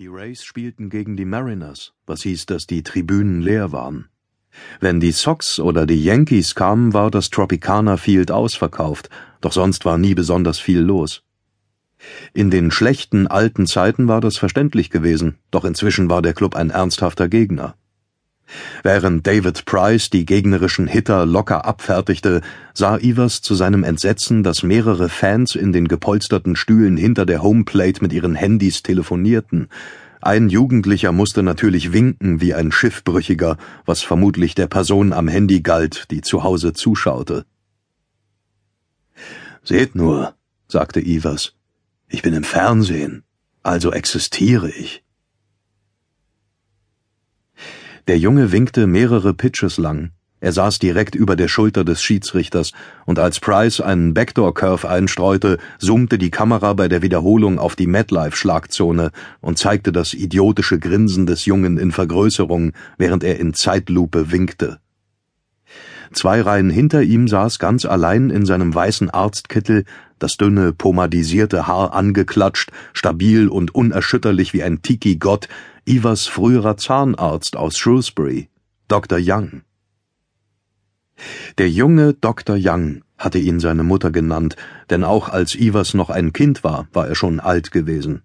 Die Rays spielten gegen die Mariners, was hieß, dass die Tribünen leer waren. Wenn die Sox oder die Yankees kamen, war das Tropicana Field ausverkauft, doch sonst war nie besonders viel los. In den schlechten alten Zeiten war das verständlich gewesen, doch inzwischen war der Club ein ernsthafter Gegner. Während David Price die gegnerischen Hitter locker abfertigte, sah Ivers zu seinem Entsetzen, dass mehrere Fans in den gepolsterten Stühlen hinter der Homeplate mit ihren Handys telefonierten. Ein Jugendlicher musste natürlich winken wie ein Schiffbrüchiger, was vermutlich der Person am Handy galt, die zu Hause zuschaute. Seht nur, sagte Ivers, ich bin im Fernsehen, also existiere ich. Der Junge winkte mehrere Pitches lang. Er saß direkt über der Schulter des Schiedsrichters, und als Price einen Backdoor-Curve einstreute, zoomte die Kamera bei der Wiederholung auf die MetLife-Schlagzone und zeigte das idiotische Grinsen des Jungen in Vergrößerung, während er in Zeitlupe winkte. Zwei Reihen hinter ihm saß ganz allein in seinem weißen Arztkittel, das dünne, pomadisierte Haar angeklatscht, stabil und unerschütterlich wie ein Tiki-Gott, Ivers früherer Zahnarzt aus Shrewsbury, Dr. Young. Der junge Dr. Young hatte ihn seine Mutter genannt, denn auch als Ivers noch ein Kind war, war er schon alt gewesen.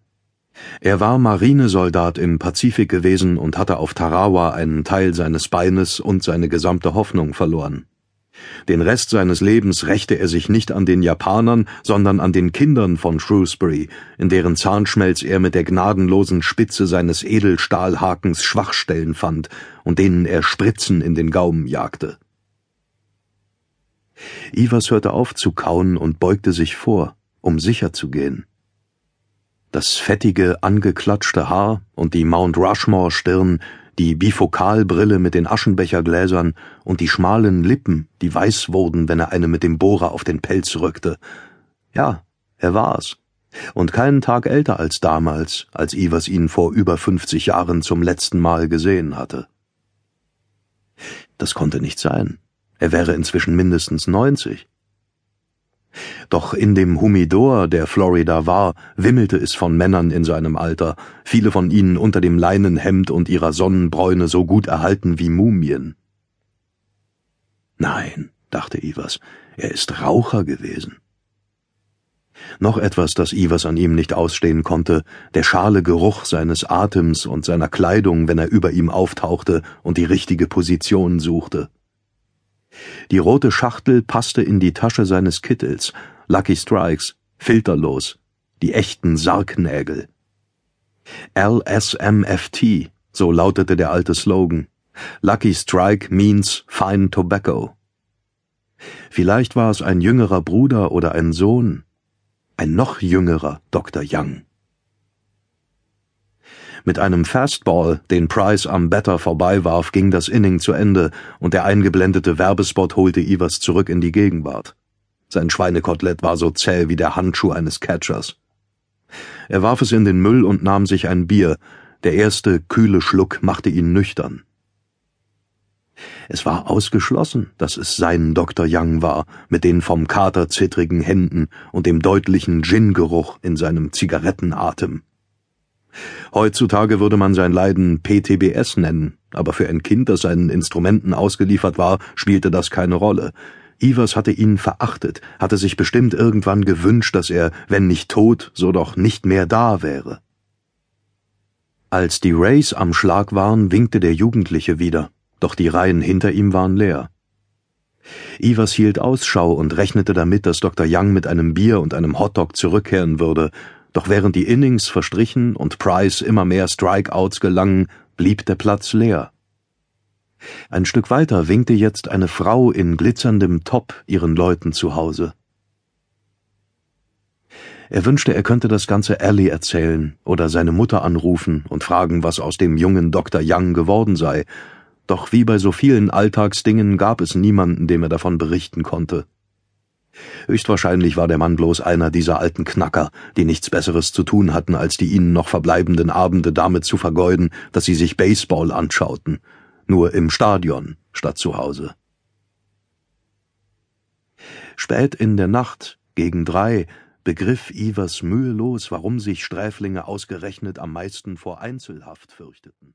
Er war Marinesoldat im Pazifik gewesen und hatte auf Tarawa einen Teil seines Beines und seine gesamte Hoffnung verloren. Den Rest seines Lebens rächte er sich nicht an den Japanern, sondern an den Kindern von Shrewsbury, in deren Zahnschmelz er mit der gnadenlosen Spitze seines Edelstahlhakens Schwachstellen fand und denen er Spritzen in den Gaumen jagte. Ivers hörte auf zu kauen und beugte sich vor, um sicher zu gehen. Das fettige, angeklatschte Haar und die Mount Rushmore Stirn die Bifokalbrille mit den Aschenbechergläsern und die schmalen Lippen, die weiß wurden, wenn er eine mit dem Bohrer auf den Pelz rückte. Ja, er war's. Und keinen Tag älter als damals, als Ivers ihn vor über fünfzig Jahren zum letzten Mal gesehen hatte. Das konnte nicht sein. Er wäre inzwischen mindestens neunzig. Doch in dem Humidor, der Florida war, wimmelte es von Männern in seinem Alter, viele von ihnen unter dem Leinenhemd und ihrer Sonnenbräune so gut erhalten wie Mumien. Nein, dachte Ivers, er ist Raucher gewesen. Noch etwas, das Ivers an ihm nicht ausstehen konnte, der schale Geruch seines Atems und seiner Kleidung, wenn er über ihm auftauchte und die richtige Position suchte. Die rote Schachtel passte in die Tasche seines Kittels. Lucky Strikes, filterlos, die echten Sargnägel. LSMFT, so lautete der alte Slogan. Lucky Strike means fine tobacco. Vielleicht war es ein jüngerer Bruder oder ein Sohn, ein noch jüngerer Dr. Young. Mit einem Fastball, den Price am Batter vorbeiwarf, ging das Inning zu Ende und der eingeblendete Werbespot holte Ivers zurück in die Gegenwart. Sein Schweinekotelett war so zäh wie der Handschuh eines Catchers. Er warf es in den Müll und nahm sich ein Bier. Der erste kühle Schluck machte ihn nüchtern. Es war ausgeschlossen, dass es sein Dr. Young war, mit den vom Kater zittrigen Händen und dem deutlichen Gin-Geruch in seinem Zigarettenatem. Heutzutage würde man sein Leiden PTBS nennen, aber für ein Kind, das seinen Instrumenten ausgeliefert war, spielte das keine Rolle. Ivers hatte ihn verachtet, hatte sich bestimmt irgendwann gewünscht, dass er, wenn nicht tot, so doch nicht mehr da wäre. Als die Rays am Schlag waren, winkte der Jugendliche wieder, doch die Reihen hinter ihm waren leer. Ivers hielt Ausschau und rechnete damit, dass Dr. Young mit einem Bier und einem Hotdog zurückkehren würde, doch während die Innings verstrichen und Price immer mehr Strikeouts gelangen, blieb der Platz leer. Ein Stück weiter winkte jetzt eine Frau in glitzerndem Top ihren Leuten zu Hause. Er wünschte, er könnte das ganze Ellie erzählen oder seine Mutter anrufen und fragen, was aus dem jungen Dr. Young geworden sei, doch wie bei so vielen Alltagsdingen gab es niemanden, dem er davon berichten konnte. Höchstwahrscheinlich war der Mann bloß einer dieser alten Knacker, die nichts Besseres zu tun hatten, als die ihnen noch verbleibenden Abende damit zu vergeuden, dass sie sich Baseball anschauten, nur im Stadion statt zu Hause. Spät in der Nacht, gegen drei, begriff Ivers mühelos, warum sich Sträflinge ausgerechnet am meisten vor Einzelhaft fürchteten